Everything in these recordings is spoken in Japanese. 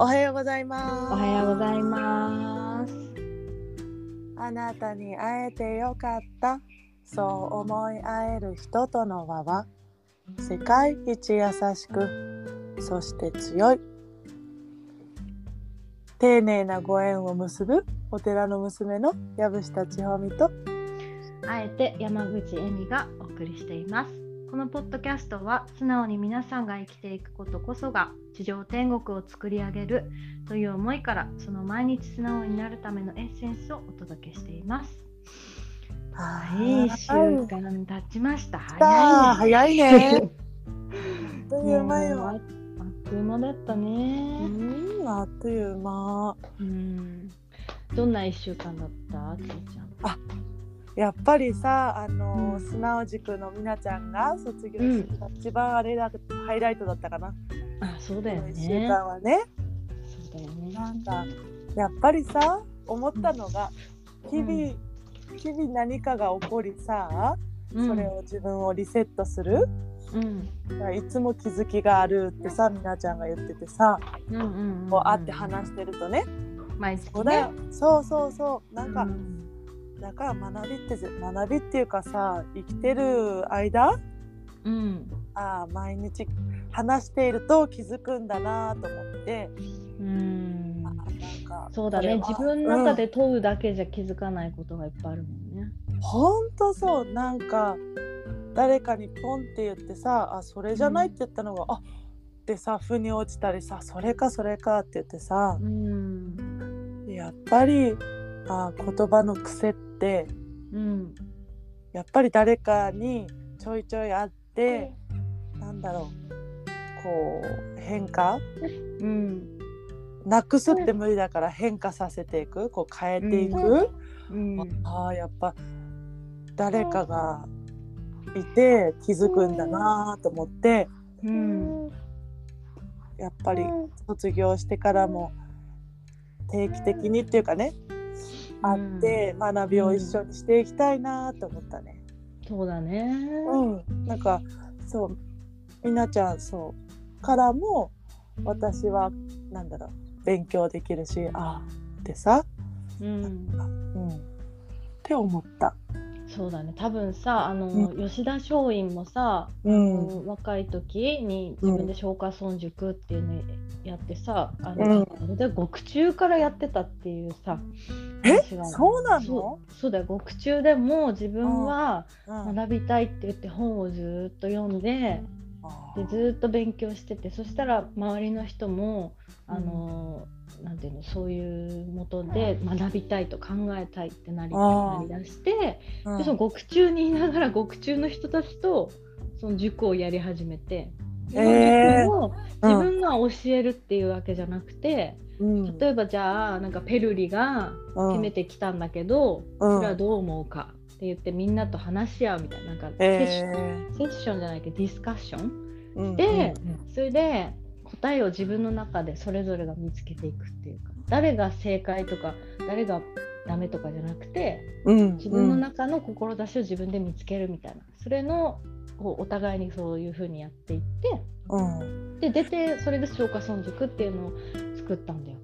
おはようございます。おはようございます。あなたに会えてよかった。そう思い合える人との輪は世界一優しく、そして強い。丁寧なご縁を結ぶお寺の娘の藪下千穂美とあえて山口恵美がお送りしています。このポッドキャストは素直に皆さんが生きていくことこそが地上天国を作り上げるという思いからその毎日素直になるためのエッセンスをお届けしています。はい、1週間経ちました。早いね。早いね。あっという間もうあよ。あっという間だったうね。ん、あっという間。うん。どんな1週間だった？つーちゃん。やっぱりさあの、うん素直塾のみなちゃんが卒業した、一番あれだハイライトだったかな、あ、そうだよこの1週ね。間はね。そうだよね。なんかやっぱりさ思ったのが日々、うん。日々何かが起こりさ、うん。それを自分をリセットする。うん。いつも気づきがあるってさみなちゃんが言っててさうんうんこう会って話してるとね、毎月そうだよ。ね。そうそうそう。なんか、うんだから学びってぜ学びっていうかさ生きてる間？うん。ああ毎日話していると気づくんだなと思って、うんあ。なんかそうだね。自分の中で問うだけじゃ気づかないことがいっぱいあるもんね。うんほんとそうなんか誰かにポンって言ってさあそれじゃないって言ったのが、あでさ腑に落ちたりさそれかそれかって言ってさうん。やっぱりあ言葉の癖ってうん。やっぱり誰かにちょいちょいあってなんだろうこう変化？うん。なくすって無理だから変化させていく？こう変えていく、うん。ああやっぱ誰かがいて気づくんだなと思ってうん。やっぱり卒業してからも定期的にっていうかね会って学びを一緒にしていきたいなと思ったね。そうだね。うん、なんかそうみなちゃんそうからも私はなんだろう勉強できるしああってさ、うん。うん、って思った。そうだね。多分さ、あの、う吉田松陰もさ、うん若い時に自分で松下村塾っていうのやってさ、あうん。の、あれで獄中からやってたっていうさ、え？そうなの？そうそうだよ。獄中でも自分はうん。学びたいって言って本をずーっと読んででずーっと勉強しててそしたら周りの人もあの、なんていうのそういうもとで学びたいと考えたいってなりなりだしてうん。でその獄中にいながら獄中の人たちとその塾をやり始めて。そのえー。塾を自分が教えるっていうわけじゃなくて、うん。例えばじゃあなんかペルリがうん。決めてきたんだけど、うん。それはどう思うかって言ってみんなと話し合うみたいななんかセッション、えセッションじゃないけどディスカッション。ーでそれで答えを自分の中でそれぞれが見つけていくっていうか誰が正解とか誰がダメとかじゃなくてうん。自分の中の志を自分で見つけるみたいなそれのこうお互いにそういうふうにやっていってうんで出てそれで消化村塾っていうのを作ったんだよ。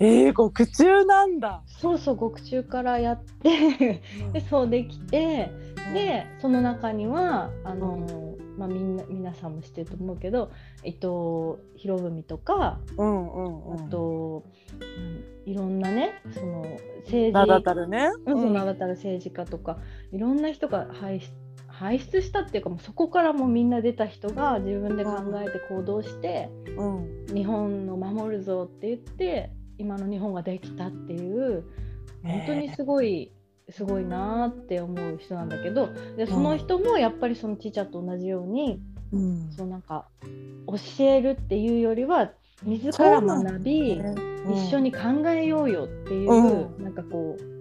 えー、獄中なんだ。そうそう獄中からやってでそうできてでその中にはあの、まあ、みんな皆さんも知ってると思うけど伊藤博文とかうんうんうん、あと、うんいろんなねその政名だ治たるね。うんそう名だたる政治家とかいろんな人が輩出輩出したっていうかもうそこからもうみんな出た人が自分で考えて行動してうん。日本を守るぞって言って今の日本ができたっていう本当にすごい、すごいなーって思う人なんだけどでその人もやっぱりそのちーちゃんと同じように、うん。そのなんか教えるっていうよりは自ら学び、一緒に考えようよっていう、うなんかこう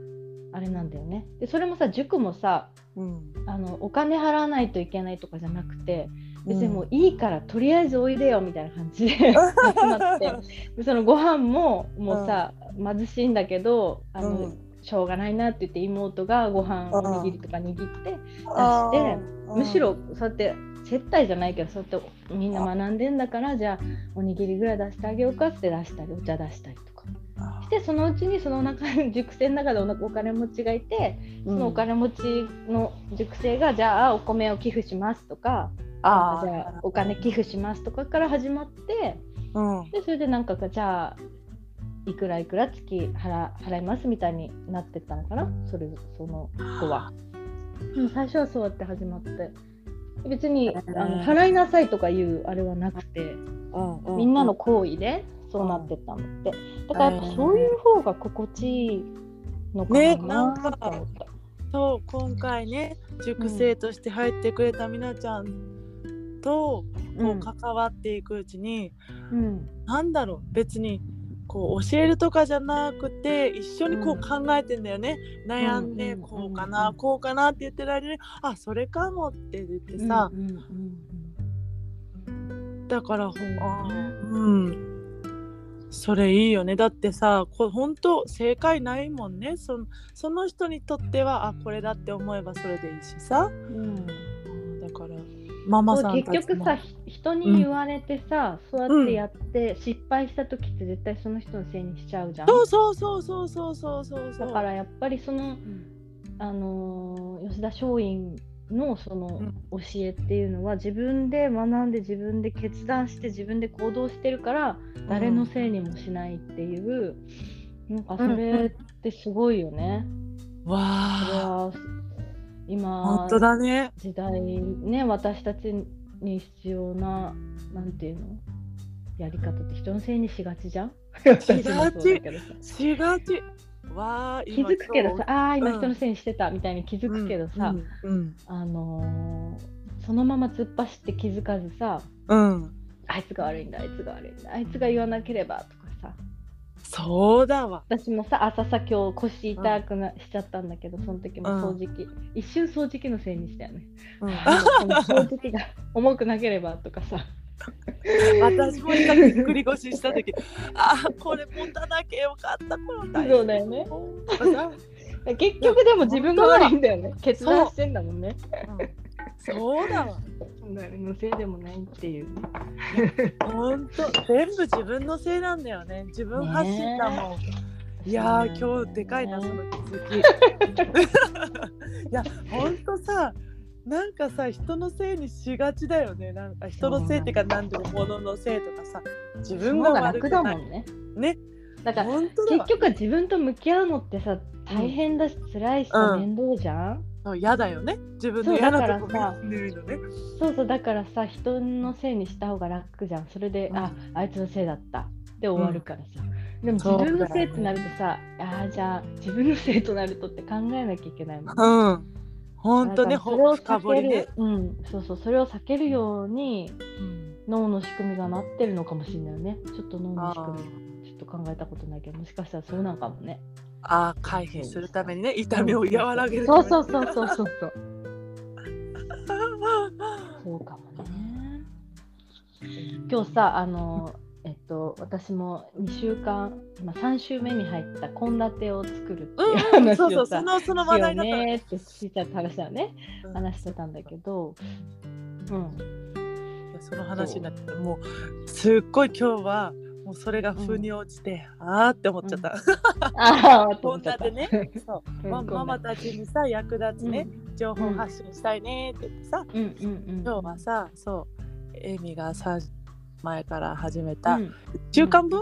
あれなんだよね。でそれもさ塾もさうん。あのお金払わないといけないとかじゃなくて別にもういいからとりあえずおいでよみたいな感じで 集まって。でそのご飯ももうさ、貧しいんだけどあの、うん。しょうがないなって言って妹がご飯おにぎりとか握ってあ出ーむしろそうやって接待じゃないけどそうやってみんな学んでんだからじゃあおにぎりぐらい出してあげようかって出したりお茶出したりとか。あしてそのうちにその中熟成の中でおお金持ちがいてそのお金持ちの熟成がじゃあお米を寄付しますとかあじゃあお金寄付しますとかから始まってうん。でそれでなんかがじゃあいくらいくら月払払いますみたいになってったのかな？それその子は。うん最初はそうやって始まって。別にあの払いなさいとかいうあれはなくてうんうみんなの行為でそうなってったのって。だからやっぱそういう方が心地いいのかねななんかって思った。そう今回ね塾生として入ってくれたみなちゃんとこう関わっていくうちに、うん。なんだろう別にこう教えるとかじゃなくて一緒にこう考えてんだよね、悩んでうんこうかな、うん。こうかなって言ってる間にあそれかもって言ってさ、だからほんあうんそれいいよね。だってさこ本当正解ないもんね。そその人にとってはあこれだって思えばそれでいいしさ、うん、だからママさん結局さ人に言われてさ、うん、そうやってやって、うん、失敗した時って絶対その人のせいにしちゃうじゃん。そうそうそうそうそうそうそう。だからやっぱりその、あのー、吉田松陰のそのうん。教えっていうのは自分で学んで自分で決断して自分で行動してるから誰のせいにもしないっていう、なんかそれってすごいよね。それわあは今本当だね。時代ね私たちに必要ななんていうの？やり方って人のせいにしがちじゃん？私もそうだけどさ。しがちわあ気づくけどさああー今うん人のせいにしてたみたいに気づくけどさ、うん。うん。あのーそのまま突っ走って気づかずさうん。あいつが悪いんだあいつが悪いんだあいつが言わなければとかさ。そうだわ。私もさ朝さ今日腰痛くな、しちゃったんだけどその時も掃除機、一瞬掃除機のせいにしたよね。掃除機が 重くなければとかさ 私もさぎっくり腰した時 あこれ持たなきゃよかったこのそうだよね。結局でも自分が悪いんだよね。決断してんだもんね。う。んそうだわ。誰のせいでもないっていう。本当全部自分のせいなんだよね。自分発信だもん、いやー今日でかいなその気づき。いやほんとさなんかさ人のせいにしがちだよね。なんか人のせいっていうか何でも物のせいとかさ自分が悪くない。だもんね。ね。だから本当だ。わ結局は自分と向き合うのってさ大変だし辛いしさ、うん。面倒じゃん？嫌だよね。自分の嫌なとこさ見るのね。そうそうだからさ人のせいにした方が楽じゃん。それで、うん。ああいつのせいだった。で終わるからさ、でも自分のせいってなるとさ、ああじゃあ自分のせいとなるとって考えなきゃいけないもん。ねうん本当ねほ深掘りね。うん、そうそうそれを避けるようにうん。脳の仕組みがなってるのかもしれないよね。ちょっと脳のあ仕組みちょっと考えたことないけどもしかしたらそうなんかもね。あー回避するためにね痛みを和らげるそうそうそうそうそうそう。そうかもね。今日さあのえっと私も2週間今3週目に入った献立を作るっていううん、話そうそうをさそのその話題だったねって話ねうん。話してたんだけどうん。その話になってもうすっごい今日はもうそれが風に落ちて、あーって思っちゃった。ああとこんね、そう。うんまママたちにさ役立つね、情報うん発信したいねって言ってさ、うん。うん。うん。今日はさそうエミがさ前から始めたうん。1週間分、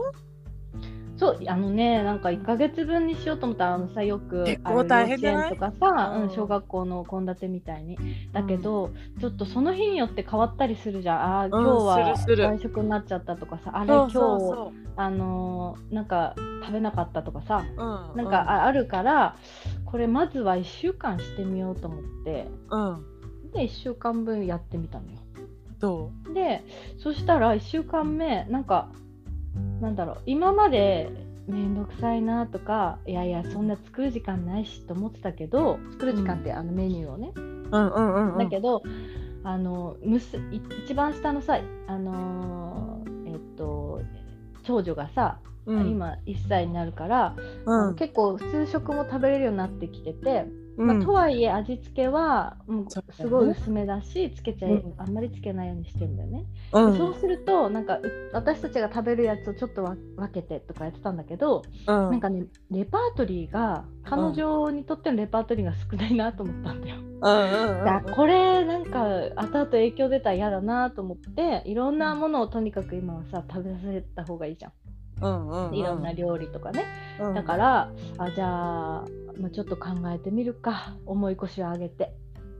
そうあのねなんか1か月分にしようと思ったらあのさよく結構大変とかさ、うんうん、小学校の献立みたいに。だけど、ちょっとその日によって変わったりするじゃん。あー今日は外食になっちゃったとかさ。あれそう今日そあのーなんか食べなかったとかさ。うん、なんかああるからこれまずは1週間してみようと思って。うん、うん、で1週間分やってみたのよ。どでそしたら1週間目なんかなんだろう今まで面倒くさいなとかいやいやそんな作る時間ないしと思ってたけど作る時間ってあのメニューをね、ううんうんうんうん。だけどあのむすい一番下のさあのーえっと長女がさうん。今1歳になるから、うん。結構普通食も食べれるようになってきてて、うんまあ、とはいえ味付けはもうすごい薄めだしつけちゃい、うんあんまりつけないようにしてんだよね。うんそうするとなんかう私たちが食べるやつをちょっとわ分けてとかやってたんだけど、うんなんかねレパートリーが彼女にとってのレパートリーが少ないなと思ったんだよ。うんこれなんか後々影響出たら嫌だなと思っていろんなものをとにかく今はさ食べさせた方がいいじゃん。うんうんうん。いろんな料理とかね。うん。だからあじゃあ、まあ、ちょっと考えてみるか。重い腰を上げて。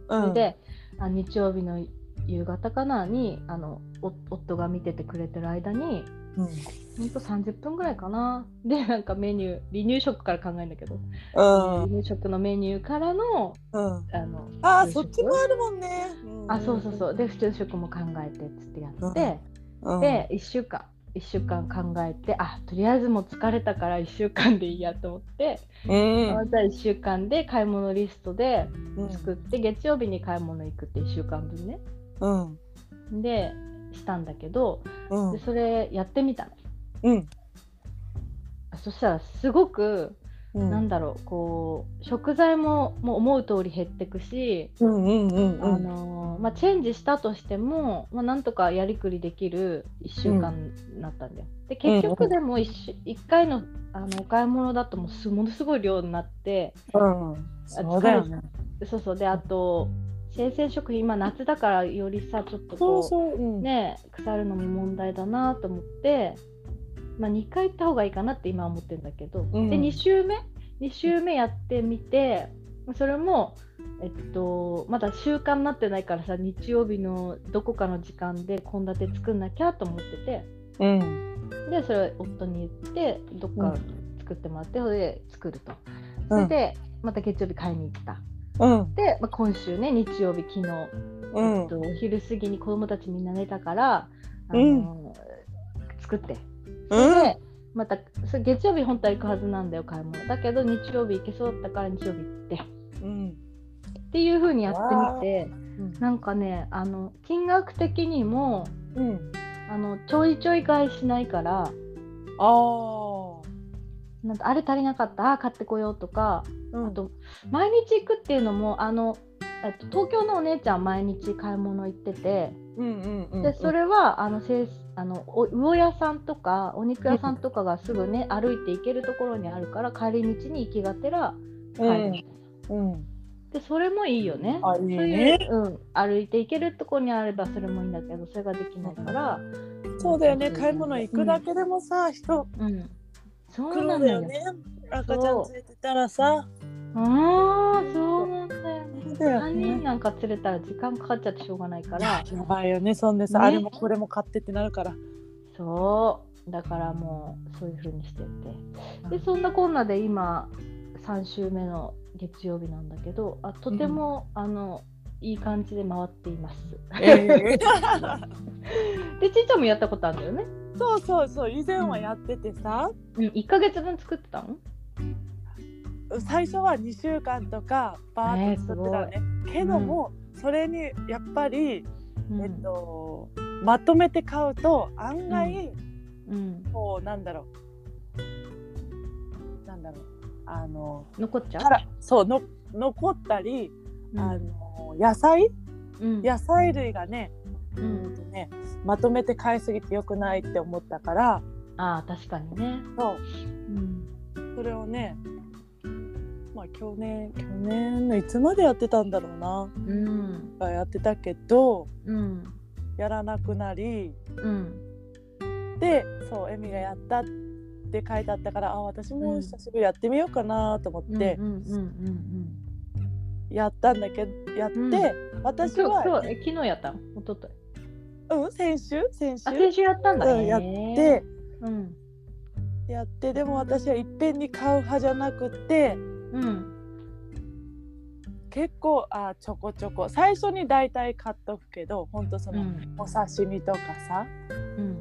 それで、あ日曜日の夕方かなにあのお夫が見ててくれてる間にうん。ほんと30分ぐらいかな。でなんかメニュー離乳食から考えるんだけど、うん。離乳食のメニューからのうん。あのあそっちもあるもんね。あそうそうそう。で普通食も考えてっつってやって、うん。で1週間1週間考えてあとりあえずもう疲れたから1週間でいいやと思って、うん。また1週間で買い物リストでうん。作って、月曜日に買い物行くって1週間分ね。うん。でしたんだけどうん。でそれやってみたの。うん。そしたらすごく、うん。なんだろうこう食材ももう思う通り減ってくし、チェンジしたとしても、まあ、なんとかやりくりできる1週間になったんだよ。で結局でも 1, 週1回のあのお買い物だともうすものすごい量になってうん。そうだよね。そうそう。であと生鮮食品今夏だからよりさちょっとこそううん。うね腐るのも問題だなと思って、まあ、2回行った方がいいかなって今は思ってるんだけど、うん。で2週目？2週目やってみてそれも、えっと、まだ習慣になってないからさ日曜日のどこかの時間で献立作んなきゃと思ってて。うん。でそれを夫に言ってどっかうん作ってもらってそれで作ると。そうん。れでまた月曜日買いに行った。うん。で、まあ、今週ね日曜日昨日うん。えっと、お昼過ぎに子供たちみんな寝たから、あの作って、でまた月曜日本当は行くはずなんだよ買い物。だけど日曜日行けそうだったから日曜日行って。うんっていう風にやってみてうん。なんかねあの金額的にもうん。あのちょいちょい買いしないからあなんかあれ足りなかった？あ買ってこようとかあうん。あと毎日行くっていうのもあのえっと東京のお姉ちゃん毎日買い物行ってて。うんうんうんでそれはあのあのお魚屋さんとかお肉屋さんとかがすぐね歩いて行けるところにあるから帰り道に行きがてら帰る、うん。でそれもいいよね。あいいね。そういう、うん、歩いて行けるところにあればそれもいいんだけどそれができないから、そうだよね。買い物行くだけでもさ人うん、うん、そう来なんだよね。赤ちゃん連れてたらさ。ああそうなんだよだよ3ね。人なんか連れたら時間かかっちゃってしょうがないから。やばいよねそんでさね。あれもこれも買ってってなるから。そう。だからもうそういう風にしてて。でそんなこんなで今3週目の月曜日なんだけどあとても、あのいい感じで回っています。でちいちゃんもやったことあるんだよね。そうそうそう。以前はやっててさ。うん、1ヶ月分作ってたの最初は2週間とかバーッと作ってたのね、けども、それにやっぱり、うん。えっとまとめて買うと案外、うん、こうなんだろう。なんだろう。あの残っちゃう？そうの残ったり、うん。あの野菜？うん。野菜類がね,、ううんねまとめて買いすぎてよくないって思ったからああ確かにね。そう。うん。それをねまあ去年去年のいつまでやってたんだろうな。うん。やってたけどうん。やらなくなりうん。でそうエミがやったって書いてあったからあ私も久しぶりやってみようかなと思ってやったんだけどやって、うん。私今日今は日え昨日やったの？一昨日。うん先週？先週？あ先週やったんだ、うん、やって。うん。やってでも私はいっぺんに買う派じゃなくてうん。結構あちょこちょこ。最初に大体買っとくけどほんとその、うん。お刺身とかさうん。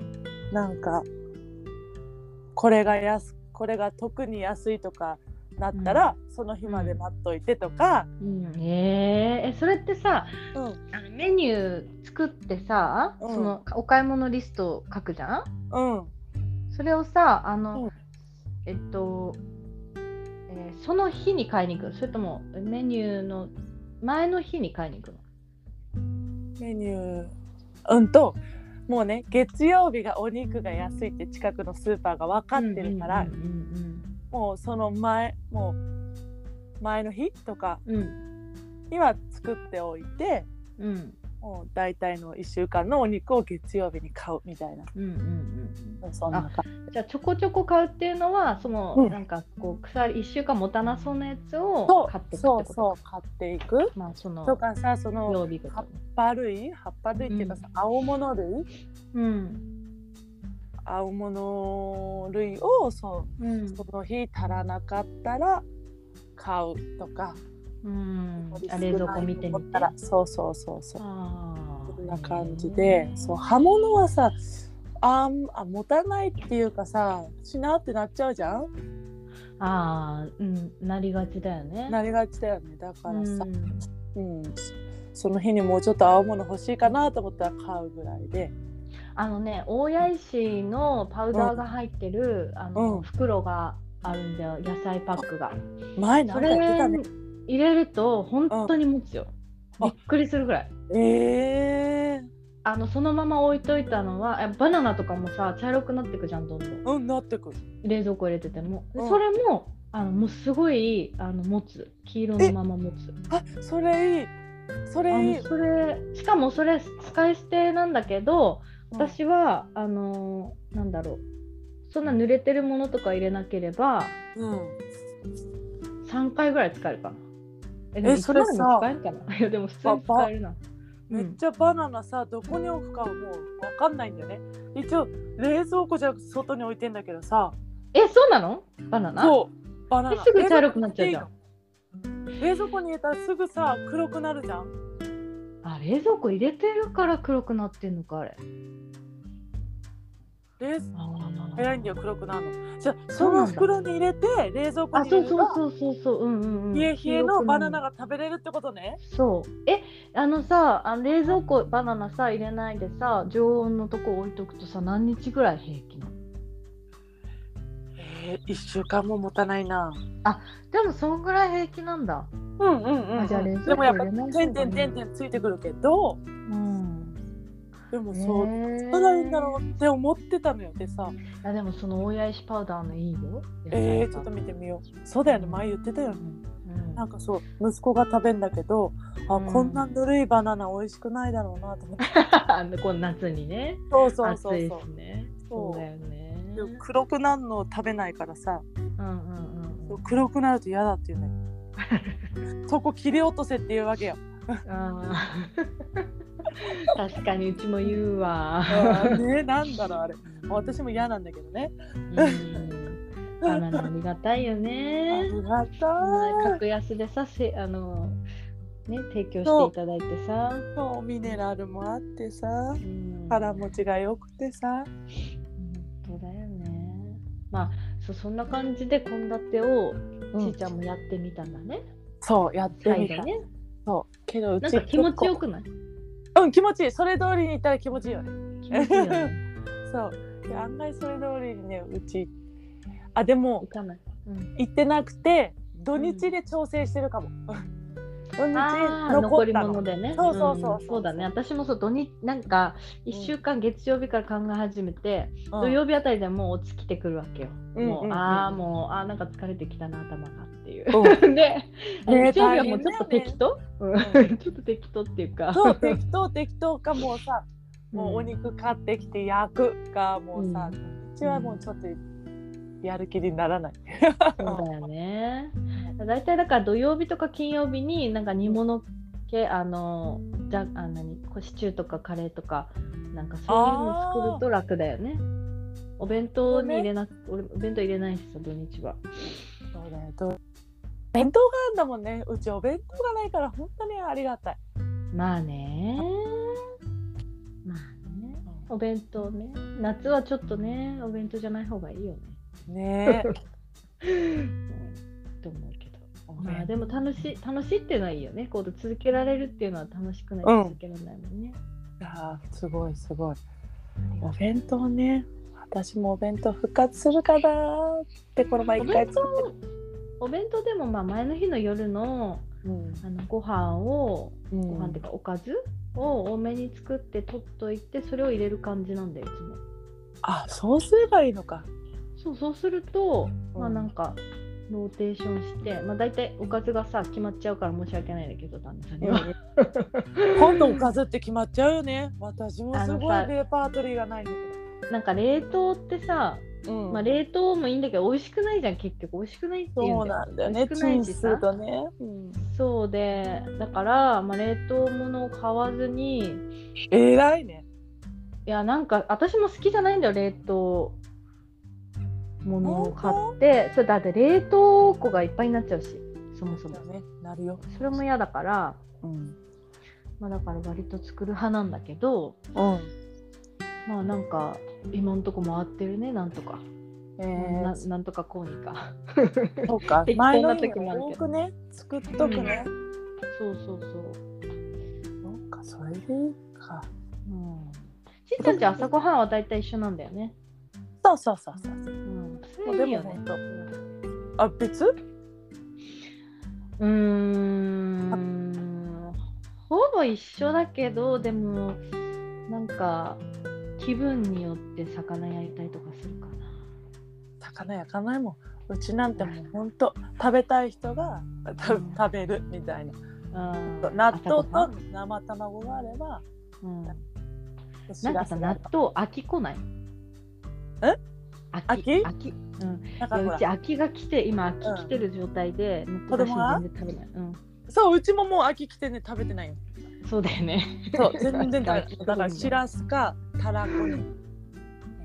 なんかこれが安これが特に安いとかなったら、その日まで待っといてとか、うん。えー、えそれってさうん。あのメニュー作ってさ、うん。そのお買い物リストを書くじゃん？うん。それをさあの、うん。えっと、えーその日に買いに行くそれともメニューの前の日に買いに行くの？メニュー。うんともうね月曜日がお肉が安いって近くのスーパーが分かってるから、もうその前もう前の日とかには作っておいてうんうんもう大体の1週間のお肉を月曜日に買うみたいな。うんうんうんそんな感じ。ゃあちょこちょこ買うっていうのはその、うん。なんかこう腐り1週間持たなそうなやつじをそ買っていくそうそう買っていく。まあそのとかさその葉っぱ類？葉っぱ類っていうかさ、青物類？うん。青物類をそううん。その日足らなかったら買うとか、うん。冷蔵庫見てみたらそうそうそうそう。んな感じでそう葉物はさあんあ持たないっていうかさしなってなっちゃうじゃん？あーうんなりがちだよね。なりがちだよね。だからさ、うん。うん。その日にもうちょっと青物欲しいかなと思ったら買うぐらいで。あのね大谷石のパウダーが入ってる、あのうん。袋があるんだよ。野菜パックが。そ前なんか言ってたれね入れると本当に持つよ、うん。びっくりするぐらい。えー、あのそのまま置いといたのはえバナナとかもさ茶色くなってくじゃんどんどん。うんなってくる。冷蔵庫入れてても、でうん。それもあのもうすごいあの持つ。黄色のまま持つ。あそれいい。そあれいい。のそれしかもそれ使い捨てなんだけどうん。私は、あのーなんだろう。そんな濡れてるものとか入れなければうん。3回ぐらい使えるかなえでもえそれさ使えるかな？いやでも普通に使えるな。めっちゃバナナさどこに置くかもう分かんないんだよね。一応冷蔵庫じゃ外に置いてんだけどさ。えそうなの？バナナ？そう。バナナ。えすぐ茶色くなっちゃうじゃん。冷蔵庫に入れたらすぐさ黒くなるじゃん。あ冷蔵庫入れてるから黒くなってんのかあれ冷あ早いんだよ黒くなるの。じゃあそそうの袋に入れて冷蔵庫あそうそうに入れればそうそうそううんうんうん。冷え冷えのバナナがが食べれるってことね。そう。えあのさあの冷蔵庫バナナさ入れないでさ常温のとこ置いとくとさ何日ぐらい平気なの？えー、1週間も持たないな。でもそんぐらい平気なんだ。うんうんうん、あじゃあ冷蔵庫でもやっぱ入れない方が点々点々ついてくるけどうんでもそうへーどうしたらいいんだろうって思ってたのよでさ。あでもその大谷石パウダーのいいよ。えー、ちょっと見てみよう。そうだよね前言ってたよね。うん。なんかそう息子が食べんだけどあ、うん。こんなぬるいバナナ美味しくないだろうなと思って。この夏にね。そうそうそう暑いそですね。そうそう。だよね黒くなるのを食べないからさ。うんうんうんうん。黒くなると嫌だっていうね そこ切り落とせっていうわけよ。あー 確かにうちも言うわ。ねなんだろうあれ私も嫌なんだけどねうんバナナありがたいよあね。りがたい格安でさせあのね提供していただいてさ。そうミネラルもあってさうん腹持ちが良くてさ本当だよね。まあそそんな感じで献立をうんちーちゃんもやってみたんだね。そうやってみた、ね。そうけどうちなんか気持ちよくくない？うん気持ちいい。それ通りに行ったら気持ちいいよね。気持ちいいよね。そう。いや案外それ通りにねうちあでも行かない。うん。行ってなくて土日で調整してるかも、土日残り物でね。そうそうそうそうんそうだね。私もそう土日なんか一週間月曜日から考え始めて、うん土曜日あたりでもう落ちきてくるわけよ。うんもう、うんうんああもうあーなんか疲れてきたな頭がっていう。うん で、日曜日はもうちょっと適当、うんうん ちょっと適当っていうか。そう適当適当かもうさ もうおうん肉買ってきて焼くかもうさ、ううちはもうちょっとやる気にならない。そうだよね。だいたいだから土曜日とか金曜日になんか煮物系あのじゃあ何シチューとかカレーとかなんかそういうの作ると楽だよね。お弁当に入れなく、俺お弁当入れないしさ土日は。そうだよと弁当があるんだもんねうちお弁当がないから本当にありがたい。まあね。まあね。お弁当ね。夏はちょっとねお弁当じゃない方がいいよね。ねえ うんと思うけど。まあでも楽しい楽しいっていうのはいいよね。こう続けられるっていうのは楽しくないと続けられないもんね。いやーすごいすごい。お弁当ね。私もお弁当復活するかなってこの前お一回弁作って当お弁当でもまあ前の日の夜のうん。あのご飯をうん。ご飯っていうかおかずを多めに作って取っといてそれを入れる感じなんだよいつも。あそうすればいいのか。そうそうすると、うん。まあなんかローテーションして、まあ大体おかずがさ決まっちゃうから申し訳ないんだけど旦那さんには。今度おかずって決まっちゃうよね。私もすごいレパートリーがないんだなんか冷凍ってさ、けど、うん。まあ、冷凍もいいんだけど美味しくないじゃん結局美味しくないっていそうなんだよねチンするとね、うん、そうでだから、まあ、冷凍物を買わずに。えらいね。いやなんか私も好きじゃないんだよ冷凍物を買ってそれだって冷凍庫がいっぱいになっちゃうしそもそも。ね。なるよ、それも嫌だから、うん。まあ、だから割と作る派なんだけどうん。まあなんか今んとこ回ってるねなんとか、えー、ななんとかこうにか。そうか。前の日時も多くね？作っとくね、そうそうそう。そうかそれでいいか。うん。しんちゃんち朝ごはんは大体一緒なんだよね。そうそうそうそういいよね。あ別？うーんほぼ一緒だけどでもなんか気分によって魚焼いたりとかするか魚焼かないもん。うちなんてもうほんと食べたい人がたうん食べるみたいな。なうん。納豆と生卵があればうん。しなんかさ納豆飽きこない？え？飽き？飽きうん。だうち飽きが来て今飽き来てる状態で、納豆だし子供は全然食べない、うん、そううちももう秋来てね食べてないよ。そうだよね。そう全然食べてない飽きだ。からしらすかたらこに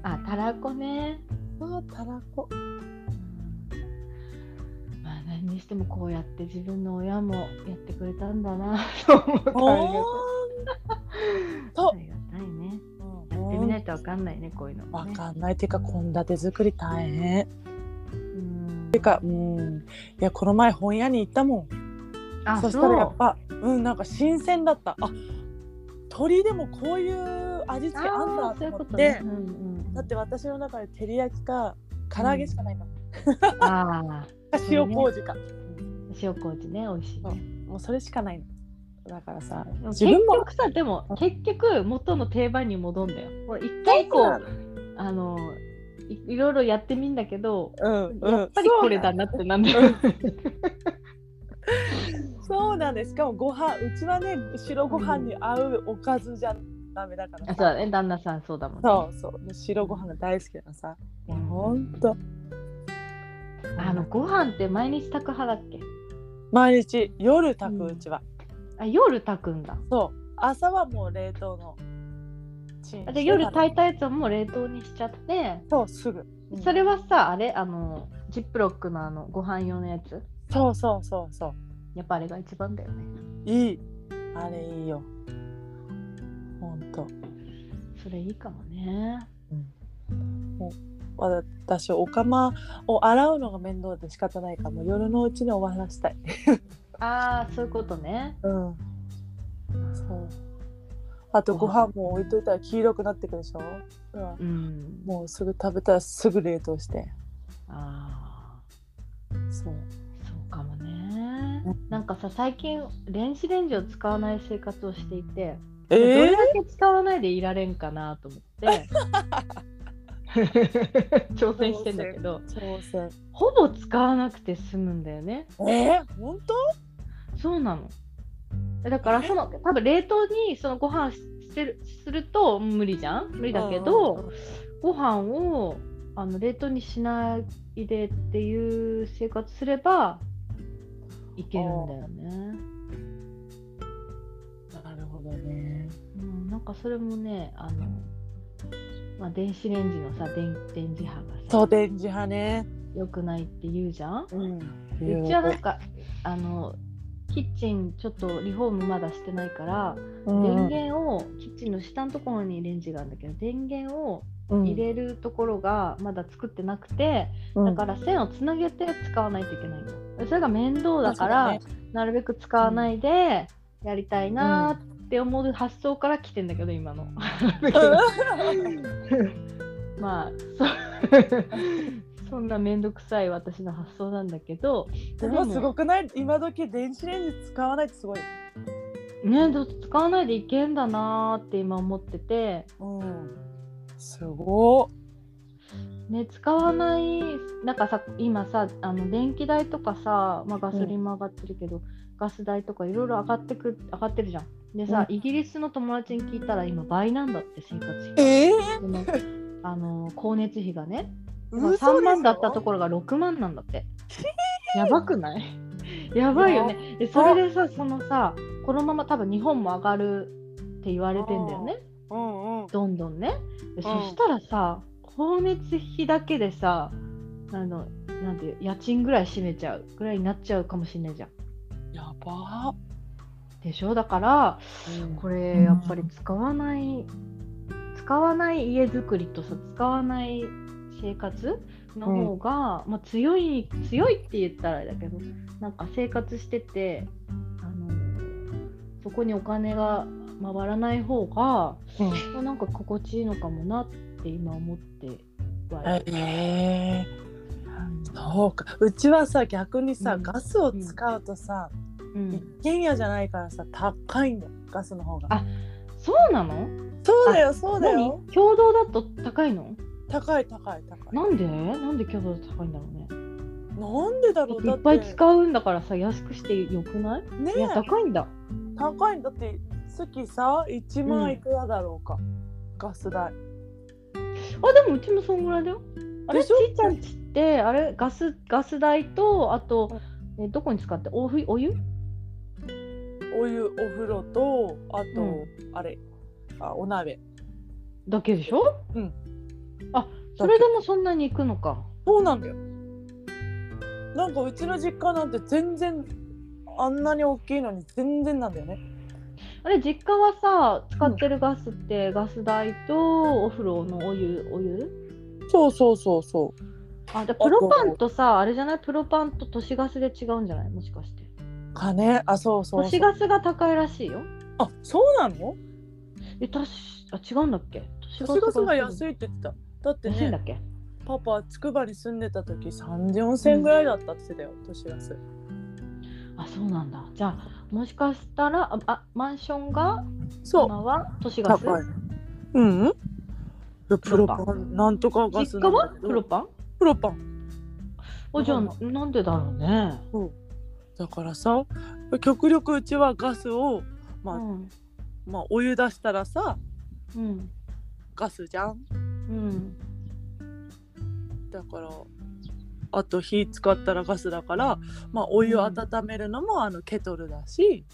あたらこね。そうたらこ。まあ何にしてもこうやって自分の親もやってくれたんだなと思うとありがとたいありがたいねってみないとわかんないねこういうのね。かんない。てか献立作り大変。うん。てかうん。いやこの前本屋に行ったもん。あそしたらやっぱう。んなんか新鮮だった。あ鳥でもこういう味付けあんだ思って、ことね、うんうん、だって私の中で照り焼きか唐揚げしかないの、ああ 塩麹か、塩麹ね美味しいね。もうそれしかないのだからさ自分も結局さでも結局元の定番に戻んだよ。一回こうあのいいろいろやってみんだけどうんうん。やっぱりこれだなってなんだよ、そうな んです。しかもご飯うちはね白ご飯に合うおかずじゃダメだからさ。あそうだね。旦那さんそうだもんね。そうそう。白ご飯が大好きだからさ。いや。ほんと。あのご飯って毎日炊く派だっけ？毎日。夜炊くうんうちは、あ夜炊くんだ。そう。朝はもう冷凍の。チンあで夜炊いたやつはもう冷凍にしちゃって。そうすぐ、うん。それはさあれ？あのジップロックのあのご飯用のやつ？そうそうそうそやっぱあれが一番だよね。ういい。あれいいよ。ほんと。それいいかもね。私お釜を洗うのが面倒で仕方ないからもう夜のうちに終わらしたいああそういうことね。うん。そう。あとご飯も置いといたら黄色くなってくるでしょ、うん。うん。もうすぐ食べたらすぐ冷凍して。ああそう。そうかもね。うん。なんかさ最近電子レンジを使わない生活をしていて、えどれーだけ使わないでいられんかなと思って。挑戦してんだけど。挑戦。ほぼ使わなくて済むんだよね。えー、本当？そうなの。だからその多分冷凍にそのご飯してるすると無理じゃん？無理だけど、ご飯をあの冷凍にしないでっていう生活すればいけるんだよね。なるほどね。うん、なんかそれもねあの、まあ、電子レンジのさ電電磁波がさそう電磁波ね。良くないって言うじゃん？うん。うちはなんかあのキッチンちょっとリフォームまだしてないから、うん。電源をキッチンの下のところにレンジがあるんだけど電源を入れるところがまだ作ってなくて、だから線をつなげて使わないといけないの。それが面倒だから、なるべく使わないでやりたいなって思う発想から来てんだけど今の。まあそ そんな面倒くさい私の発想なんだけどでもすごくない？今時電子レンジ使わないってすごい。ね使わないでいけんだなーって今思ってて、うん。すごっ。ね、使わないなんかさ今さあの電気代とかさ、まあ、ガソリンも上がってるけど、ガス代とかいろいろ上がってく上がってるじゃん。でさ、うイギリスの友達に聞いたら今倍なんだって生活費が。ええでもあの光熱費がね、3万だったところが6万なんだって。やばくない？やばいよね。でそれでさそのさこのまま多分日本も上がるって言われてんだよね。うんうん。どんどんね。でそしたらさ光熱費だけでさあのなんていう家賃ぐらい占めちゃうぐらいになっちゃうかもしれないじゃん。やばでしょ？だからー。これやっぱり使わない使わない家づくりとさ使わない生活の方が、まあ、強い強いって言ったらあれだけどなんか生活しててあのそこにお金が回らない方が、うん。まあなんか心地いいのかもなって今思ってはいる。ええそうか。うちはさ逆にさ、うん。ガスを使うとさ、うん。一軒家じゃないからさ高いんだよガスの方が。あそうなの？そうだよそうだよ。何？共同だと高いの？高い高い高い。なんで？なんで共同だと高いんだろうね。なんでだろう？いってぱい使うんだからさ安くしてよくない？ねいや高いんだ。高いんだって月さ1万いくらだろうか、ガス代。あでもうちもそんぐらいだよ。あれちでしょ？いちゃんちってあれガスガス代とあとえどこに使って？おふお湯？お湯お風呂とあと、うあれ。あお鍋。だけでしょ？うんあそれでもそんなに行くのか。そうなんだよ。なんかうちの実家なんて全然あんなに大きいのに全然なんだよね。あれ実家はさ使ってるガスってガス代とお風呂のお湯お湯？そうそうそうそう。あでプロパンとさあれじゃない？プロパンと都市ガスで違うんじゃない？もしかして。金あそうそうそう。都市ガスが高いらしいよ。あそうなの？えたしあ違うんだっけ？都都市ガスがい安いって言ってただってねだっけ？パパつくばに住んでた時3 4千ぐらいだったって言ってたよ都市ガスあそうなんだ。じゃあもしかしたらああマンションがそう。今は都市ガス高い。うん。プロパン。なんとかガス実家は？プロパン？プロパン。おじゃあななんでだろうね。だからさ極力うちはガスをまあ、うん。まあお湯出したらさうん。ガスじゃんうん。だからあと火使ったらガスだからまあお湯温めるのもあのケトルだし。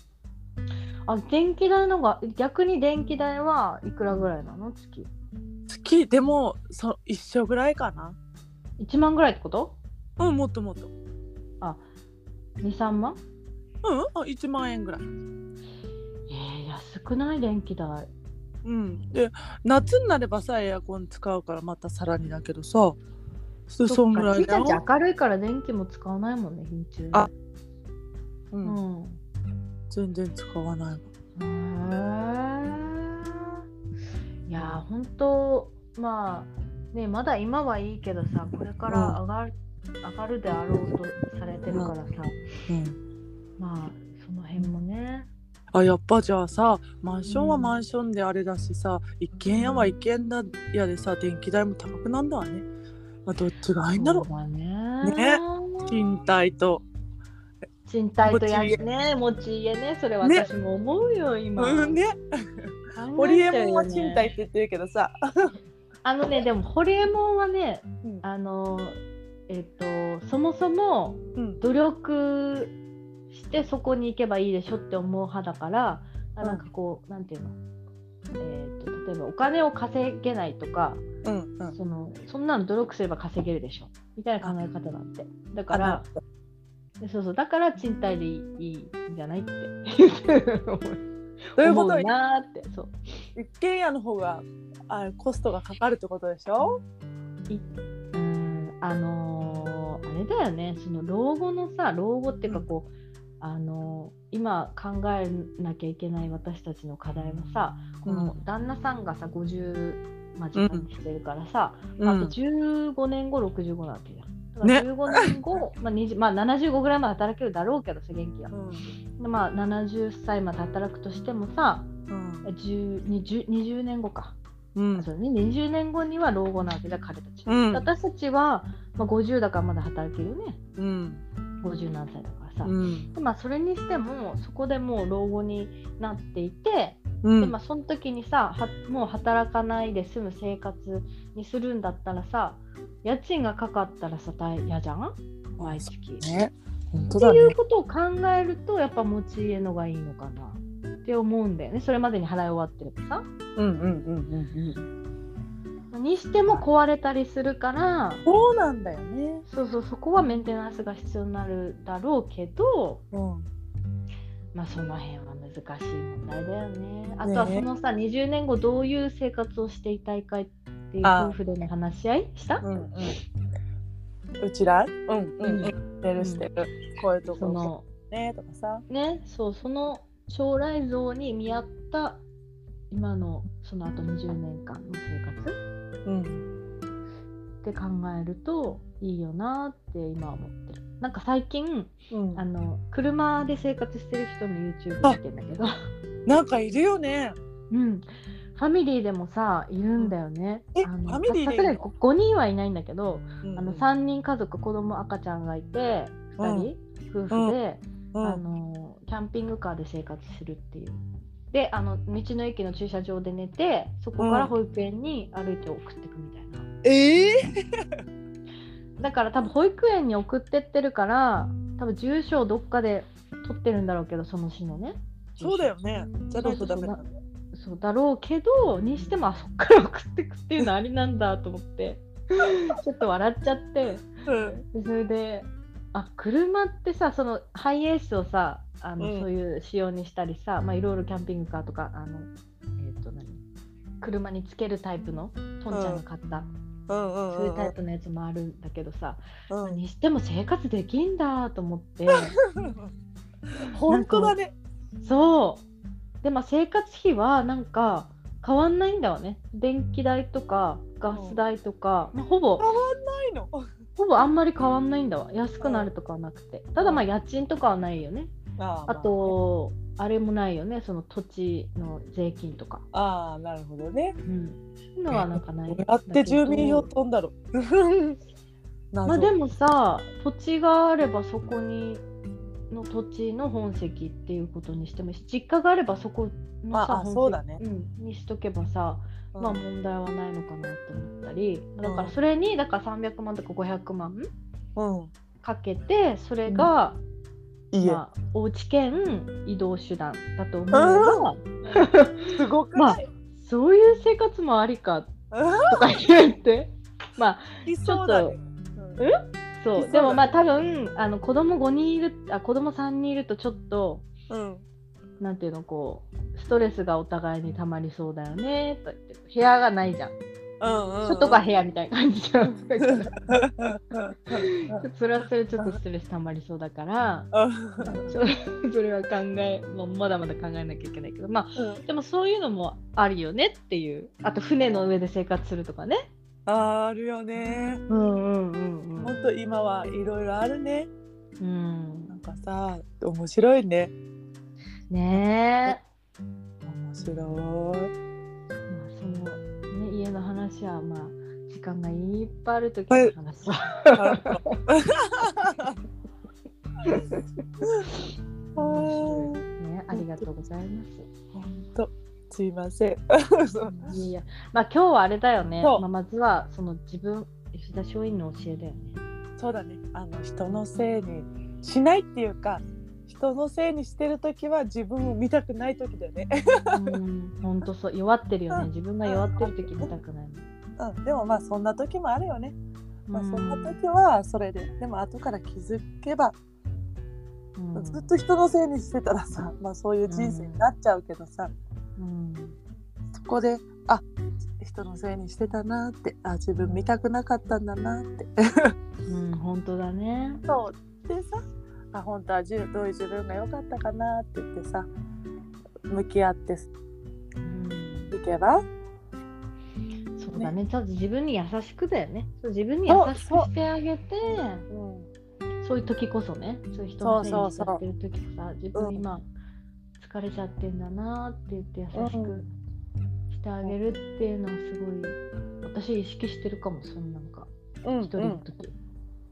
あ電気代のが逆に電気代はいくらぐらいなの？月。月でもそ一緒ぐらいかな。1万ぐらいってこと？うんもっともっと。23万？うんあ1万円ぐらい。えー、安くない？電気代うん。で夏になればさエアコン使うからまたさらにだけどさそそんぐらいだよち明るいから電気も使わないもんね日中あう、うん。ん全然使わないいやー本当まあねまだ今はいいけどさこれから上がる、上がるであろうとされてるからさ、うん。まあその辺もねあやっぱじゃあさマンションはマンションであれだしさ、一軒家は一軒家でさ電気代も高くなんだわね、まあ、どっちがいいんだろう。ね。ね。賃貸と。賃貸とや持ち家。ね持ち家ね。それね。私も思うよ、今。うんね。ホリエモンは賃貸って言ってるけどさ、あのねでもホリエモンはねうん。あのえっ、とそもそもうん。努力してそこに行けばいいでしょって思う派だから、なんかこうなんていうの？えー、と例えばお金を稼げないとかうんうん。そのそんなの努力すれば稼げるでしょ？みたいな考え方なんて。だからでそうそうだから賃貸でいいいいんじゃないって。思どういうこと？うなーって。そう。一軒家の方があコストがかかるってことでしょ？いうーんあのーあれだよね。その老後のさ老後っていうかこう、あのー今考えなきゃいけない私たちの課題はさこの旦那さんがさ50間近にしてるからさ、うん。あと15年後65なわけじゃん。だからね15年後、まあ20まあ、75ぐらいまで働けるだろうけどさ元気は。でまあ70歳まで働くとしてもさうん。10 20, 20年後か、うん。そうだね、20年後には老後なわけだ彼たちは、うん。私たちは、まあ、50だからまだ働けるよね。うん。50何歳だからさ、うん。でまあそれにしてもそこでもう老後になっていて、うん。でまあその時にさはもう働かないで済む生活にするんだったらさ家賃がかかったらさ大嫌じゃん？毎月。ね。本当っていうことを考えるとやっぱ持ち家のがいいのかなって思うんだよね。それまでに払い終わってればさ。うんうんうんうんにしても壊れたりするからそうなんだよね。そうそうそこはメンテナンスが必要になるだろうけどうん。まあその辺は難しい問題だよね。あとはねそのさ20年後どういう生活をしていたいかっていうあ夫婦での話し合いした？うんうん。うちら？うんうんうん。してるしてる。こういうとこそのねとかさ。ねそうその将来像に見合った今のその後20年間の生活？うん。って考えるといいよなって今は思ってる。なんか最近うん。あの車で生活してる人の YouTube 見てんだけど、なんかいるよね。うん、ファミリーでもさいるんだよね。えあのファミリーで？いるのさすがに5人はいないんだけど、うんあの3人家族子供赤ちゃんがいて2人、夫婦で、うん。あのキャンピングカーで生活するっていう。であの道の駅の駐車場で寝てそこから保育園に歩いて送っていくみたいな。ええ だから多分保育園に送ってってるから多分住所をどっかで取ってるんだろうけどその市のね。そうだよね。じゃないとダメなそうだろうけどにしてもあそっから送ってくっていうのありなんだと思って。ちょっと笑っちゃって。うん。でそれであ車ってさそのハイエースをさあの、うん。そういう仕様にしたりさまあいろいろキャンピングカーとかあのえっ、と何？車につけるタイプのトンちゃんが買った、うん。うんそういうタイプのやつもあるんだけどさ、うん。にしても生活できんだと思って。本当だね。そう。でまあ生活費はなんか変わんないんだわね。電気代とかガス代とか、まあ、ほぼ。ないのほぼあんまり変わんないんだわ。安くなるとかはなくて。ただまあ家賃とかはないよね。ああとあれもないよね。その土地の税金とか。ああなるほどね。うん。そういうのはなんかない。どうやって住民票飛んだろう。まあでもさ土地があればそこにの土地の本籍っていうことにしても実家があればそこのさ、まああ本籍そうだね。うん、にしとけばさ、うん。まあ問題はないのかなと思ったりだかうんらそれにだから300万とか500万うん。かけてそれが、いいえまあ、お家兼移動手段だと思えば、すごくまあそういう生活もありかとか言ってまあいそうだねえそう。でもまあ多分あの子供5人いるあ子供3人いるとちょっとうん。なんていうのこうストレスがお互いにたまりそうだよねと言って部屋がないじゃん。うんうん外が部屋みたいな感じじゃんそれはそれちょっとストレスたまりそうだから それは考え、まだまだ考えなきゃいけないけどまあでもそういうのもあるよねっていう。あと船の上で生活するとかねあるよね。うんうんうんほんと今はいろいろあるね。うん。うんなんかさ面白いね。ね。え面白い。まあ、そのね家の話はまあ時間がいっぱいある時の話は、ねありがとうございます。ほんとすいません。いやまあ今日はあれだよね。まあ、まずはその自分吉田松陰の教えだよね。そうだね。あの人のせいにしないっていうか人のせいにしてる時は自分を見たくない時だよね、うん、本当そう。弱ってるよね。自分が弱ってる時見たくないうん、でもまあそんな時もあるよね、まあ、の。そんな時はそれで。でも後から気づけばうん。ずっと人のせいにしてたらさ、まあ、そういう人生になっちゃうけどさ、うん。そこであ人のせいにしてたなってあ自分見たくなかったんだなって。うん、本当だね。そう。でさあ本当はじどういう自分が良かったかなって言ってさ向き合ってうん、いけば？そうそうだね。ちゃんと自分に優しくだよね。そう自分に優しくしてあげてうん。そういう時こそね。そういう人のせいにしちゃってる時さ自分今疲れちゃってんだなって言って優しくしてあげるっていうのはすごい私意識してるかもそのなんかうん一人の時、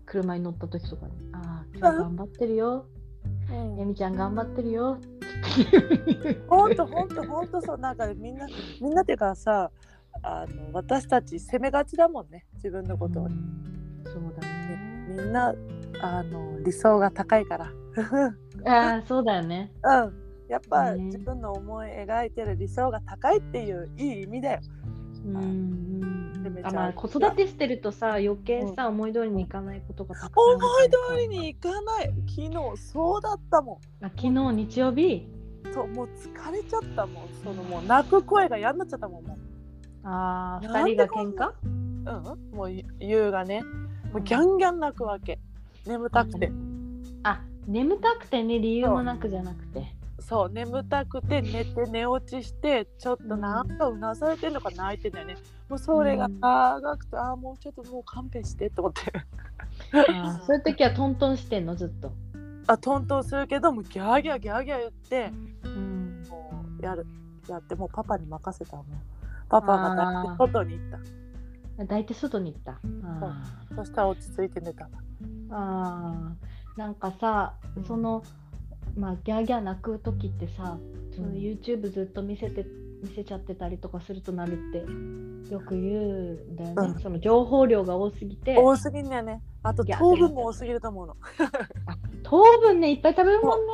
車に乗った時とかに「ああ今日頑張ってるよ。うん。やみちゃん頑張ってるよ」ほんとほんとほんとそう。なんかみんなみんなっていうかさあの私たち責めがちだもんね。自分のことを、そうだね。みんなあの理想が高いから。ああそうだよね。うんやっぱ、ね。自分の思い描いてる理想が高いっていういい意味だよ。うん子育てしてるとさ余計さ、思い通りにいかないことがたくさん思い通りにいかない。昨日そうだったもん。あ昨日日曜日？そうもう疲れちゃったもん。そのもう泣く声が嫌になっちゃったもんもう。ああ二人が喧嘩？うんもう優がね。もうギャンギャン泣くわけ。眠たくて。あ眠たくてね理由もなくじゃなくてそう眠たくて寝て寝落ちしてちょっとなんかうなされてんのか泣いてんだよね。もうそれが長くて、ああもうちょっともう勘弁してと思って。そういう時はトントンしてんの？ずっと。あトントンするけどもうギャーギャーギャーギャー言ってうん。もうやるやってもうパパに任せたもんパパがだって外に行った。抱いて外に行った。そしたら落ち着いて寝た。あー。なんかさそのまあギャーギャー泣く時ってさそのうん。YouTube ずっと見せて見せちゃってたりとかするとなるってよく言うんだよね、うん。その情報量が多すぎて。多すぎんだよね。あと糖分も多すぎると思うの。糖分ねいっぱい食べるもんね。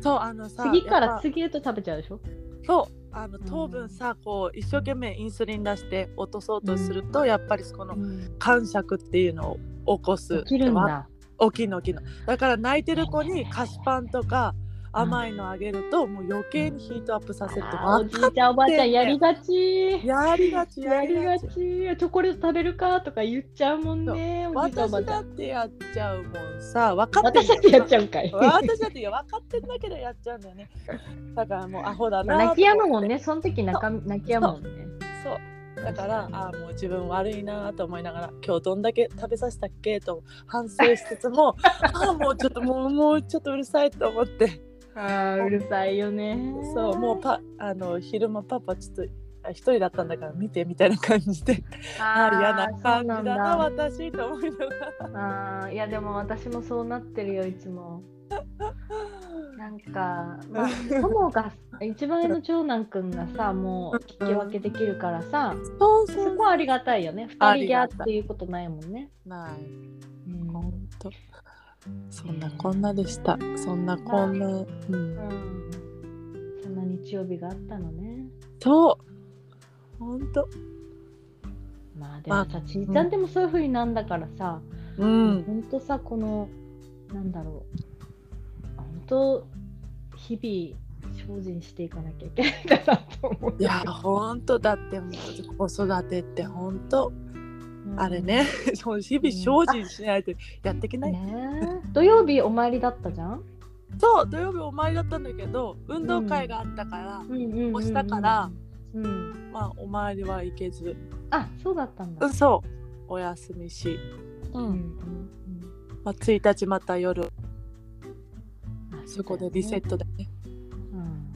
そう。あのさ次から次へと食べちゃうでしょ？そう。あの糖分さこう一生懸命インスリン出して落とそうとすると、やっぱりこの感触っていうのを起こす。起きるんだ起きんの起きんの。だから泣いてる子に菓子パンとか甘いのあげると、もう余計にヒートアップさせるって。あーおじいちゃんおばあちゃんやりがち。やりがちやりがち。ち。チョコレート食べるかとか言っちゃうもんね私だってやっちゃうもんさ分かって私だってやっちゃうんかい私だっ分かってんだけど。やっちゃうんだよねだからもうアホだな泣き止むもんねねその時泣か泣き止むもんねそうだからあーもう自分悪いなと思いながら今日どんだけ食べさせたっけと反省しつつも ああもうちょっともうもうちょっとうるさいと思って。あーうるさいよね。そうもうパあの昼間パパちょっとあ一人だったんだから見てみたいな感じで。ああ嫌な感じだな私と思いながら。あーいやでも私もそうなってるよいつも なんかまあ 友が一番上の長男くんがさもう聞き分けできるからさそうそそう。こはありがたいよね。あ二人ギャってい。うことないもんね、ない。うん。ほんと。そんなこんなでした。そんなこんな、うん、うん。そんな日曜日があったのね。そう。ほんと。まあでもさちいちゃんでもそういう風になんだからさ、うん。ほんとさこのなんだろうと日々精進していかなきゃいけないんだなと思ういやほんとだって子育てってほんとうん。あれね。日々精進しないとやっていけない、ねえ。土曜日お参りだったじゃん？そう土曜日お参りだったんだけど運動会があったから、うん。うんうんうん押したからうん。まあお参りは行けず。あそうだったんだ。うんそう。お休みし、うん。うんうんまあ、1日また夜そこでリセットだね。うん。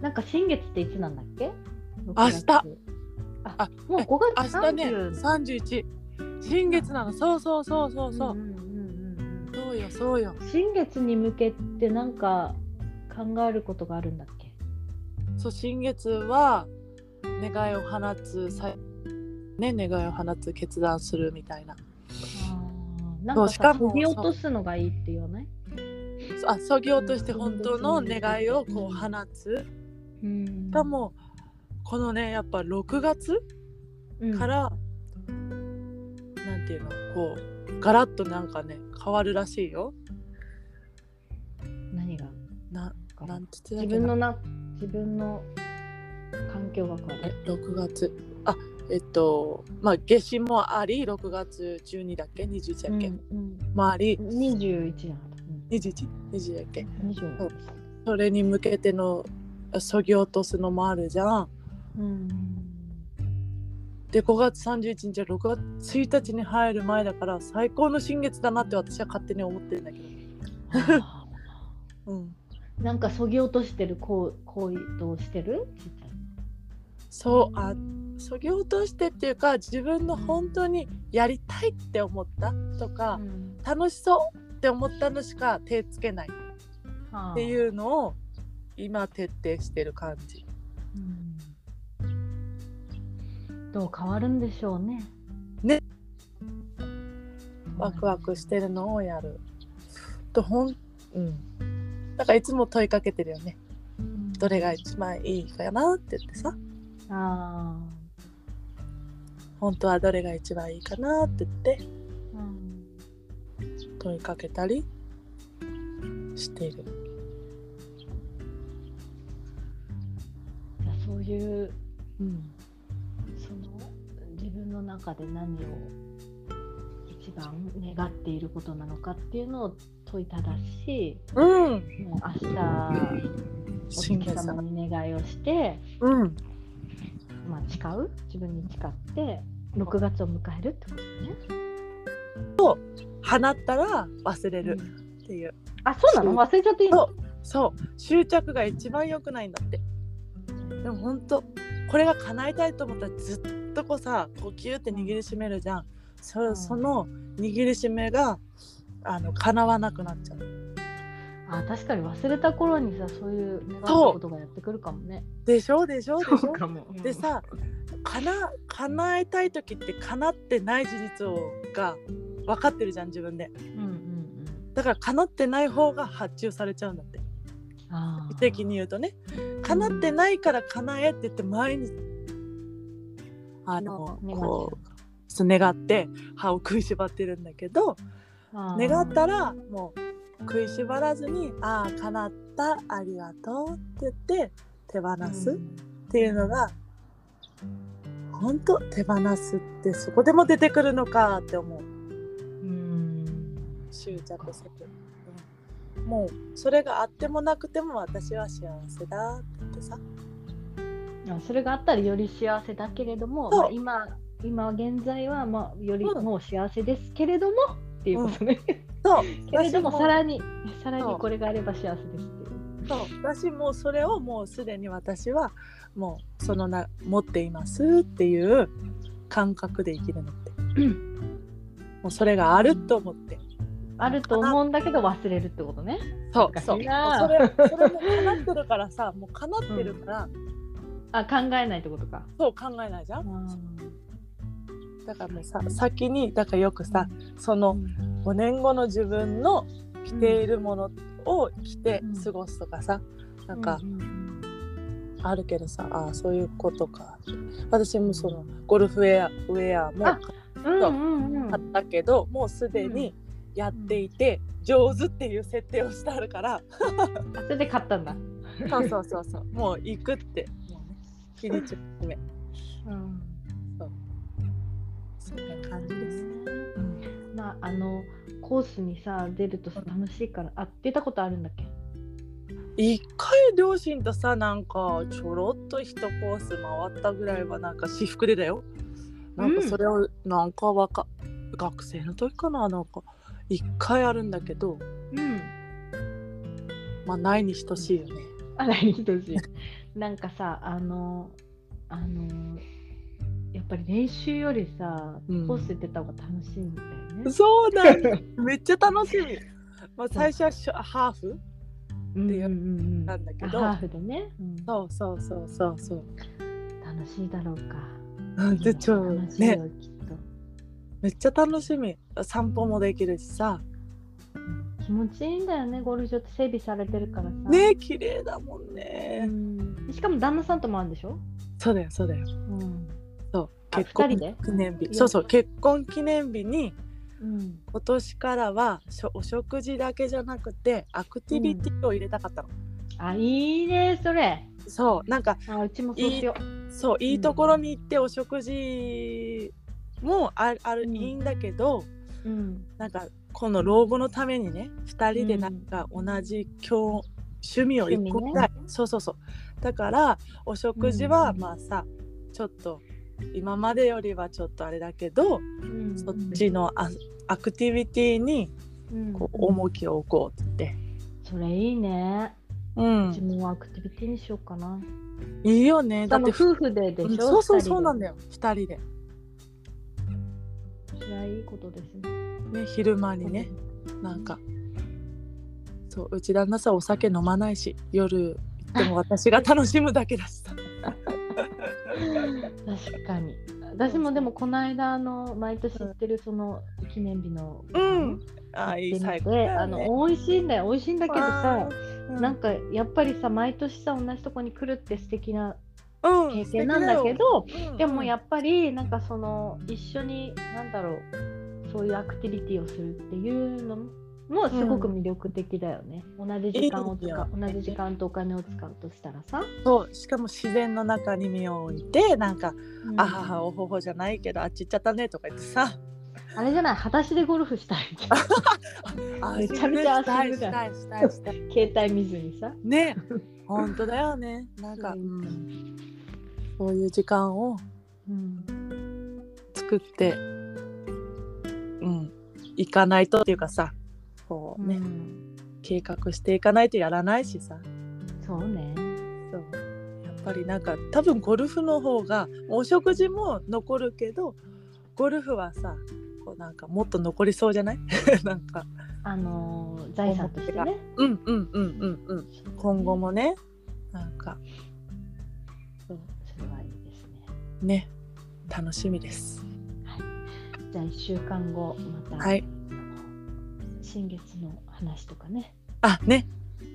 なんか新月っていつなんだっけ？明日。6月。ああもう5月明日ね。30 31新月なの。そうそうそうそうそう、んんうんうんそうよそうよ。新月に向けてなんか考えることがあるんだっけ？そう新月は願いを放つさね願いを放つ決断するみたいななんかそうしかもぎ落とすのがいいって言わない？あそぎ落として本当の願いをこう放つ。うん。しかもこのねやっぱ6月うん。から、なんていうのこうガラッとなんかね変わるらしいよ。何が？なか。なんて言って自分のな自分の環境が変わえる6月。あえっとまあ夏至もあり6月12だっけ？21だっけ、うんもあり。うん、21なの、21?20 だっけうん、20それに向けてのそぎ落とすのもあるじゃん。うん。で5月31日は6月1日に入る前だから最高の新月だなって私は勝手に思ってるんだけど、あ うん、ーなんかそぎ落としてる行行為どうしてる？そうあそぎ落としてっていうか自分の本当にやりたいって思ったとか、うん楽しそうって思ったのしか手つけないはあっていうのを今徹底してる感じ。うんどう変わるんでしょうね。ね。ワクワクしてるのをやる。とほんうん。だからいつも問いかけてるよね。うんどれが一番いいかなって言ってさ。あ本当はどれが一番いいかなって言ってあ、うん問いかけたりしている。じゃあそういううん。その自分の中で何を一番願っていることなのかっていうのを問いただし、うん。もう明日お。月様に願いをして、うん。まあ、誓う？自分に誓って6月を迎えるってことね。放ったら忘れるうん。っていう。あそうなの？忘れちゃっていいの？そう。執着が一番良くないんだって。でも本当これが叶えたいと思ったらずっとこうさこうギューって握りしめるじゃん。そ,、うん。その握りしめがあの叶わなくなっちゃうあ確かに忘れた頃にさそういう願ったことがやってくるかもね。でしょでしょでしょ。も。でさかな叶えたい時って叶ってない事実をが分かってるじゃん自分で。うんうんうん。だから叶ってない方が発注されちゃうんだって。あー。的に言うとね。叶ってないから叶えって言って毎日あのこう願って歯を食いしばってるんだけど願ったらもう食いしばらずに「ああ叶ったありがとう」って言って手放すっていうのが本当手放すってそこでも出てくるのかって思う。うん。執着する、うん。もうそれがあってもなくても私は幸せだって言ってさ。あそれがあったらより幸せだけれども、まあ、今今現在はまあよりうん。もう幸せですけれどもっていうことね。そう。けれども。私さらにさらにこれがあれば幸せですっていう。そう。私もうそれをもうすでに私はもうそのな持っていますっていう感覚で生きるのって。もうそれがあると思って。あると思うんだけど忘れるってことね。そう。そう。それそれも叶ってるからさ もう叶ってるから、あ考えないってことか。そう考えないじゃん。う。んだからもうさ先にだからよくさそのうん5年後の自分の着ているものを着てうん。過ごすとかさ、なんかうんうんあるけどさああそういうことか。私もそのゴルフウェアウェアもあうんうんうん。買ったけど、もうすでにやっていて、上手っていう設定をしてあるから。あ それで買ったんだ。そうそうそうそう。もう行くって。もうね日にちを決め。うん。そんな感じです、うん。まああのコースにさ出るとさ楽しいからあ出たことあるんだっけ？一回両親とさなんかちょろっと一コース回ったぐらいはなんか私服でだよ。なんかそれをなんかわか、学生の時かななんか一回あるんだけど。うん。まあないに等しいよね。あらいい。年 なんかさあのあのやっぱり練習よりさうん。コースで出た方が楽しいんだよね。そうなんだ。めっちゃ楽しみ。まあ最初はハーフ？うんいううん。うんなんだけど。あハーフでね、うん。そうそうそうそうそう。楽しいだろうか。うん。でちょ楽しいよ、ね。きっと。めっちゃ楽しみ。散歩もできるしさ。気持ちいいんだよね。ゴルフ場って整備されてるからさ。ね綺麗だもんうね、ん。しかも旦那さんともあるんでしょ、そうだよそうだよ。うん。そう。あ結婚記念日。そうそう結婚記念日にうん、今年からはしょお食事だけじゃなくてアクティビティを入れたかったの、あいいねそれ。そうなんかあうちもそうしよそういいところに行ってお食事もあある、うん。いいんだけどう、うん、なんかこの老後のためにね2人でなんか同じ共趣味を一個ぐらい、そうそうそう。だからお食事はまあさ、ちょっと今までよりはちょっとあれだけど、うんそっちのアアクティビティにうんこう重きを置こうってそれいいね。うん自分はアクティビティにしようかな。いいよねだって夫婦ででしょ？うんそうそうそうなんだ。だよ2人でそれはいいことですね。ね昼間にねなんかそううち旦那さんお酒飲まないし夜行っても私が楽しむだけだしさ 確かに。私もでもこの間あの毎年行ってるその記念日のうん。あーいいあの美味しいんだよ。美味しいんだけどさ、うん。なんかやっぱりさ毎年さ同じとこに来るって素敵なうん。経験なんだけど、素敵だよ。でもやっぱりなんかその一緒になんだろうそういうアクティビティをするっていうのもすごく魅力的だよね、同じ時間を使う。同じ時間とお金を使うとしたらさ、そう。しかも自然の中に身を置いてなんか、うん。あははおほほじゃないけどあっち行っちゃったねとか言ってさ。あれじゃない？裸足でゴルフしたいあめちゃめちゃしたい遊ぶじゃんしたいしたいしたい。携帯見ずにさ。ね。本当だよね。なんか、そう。うん。そういう時間をうん。作ってうん。行かないとっていうかさこうね、うん。計画していかないとやらないしさ。そうね。そう。やっぱりなんか多分ゴルフの方がお食事も残るけどゴルフはさこうなんかもっと残りそうじゃない？なんか。あのー財産としてね。うんうんうんうんうん。今後もね。なんか。そう。それはいいですね。ね。楽しみです。じゃあ1週間後また、はい新月の話とかね、あね。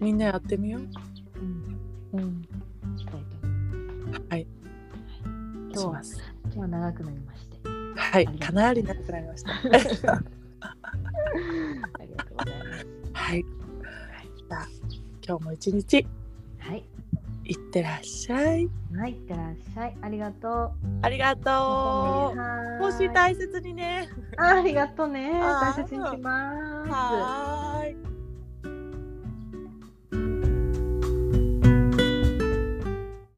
みんなやってみよう。うん、うん。したい。と思います。はい今日は今日は長くなりまして、はい。かなり長くなりました。ありがとうございます。はい。じゃあ今日も一日。はい、いってらっしゃいはい、いってらっしゃい。ありがとありがう。とうはーい星大切にねあありがとうね。大切にします。はーい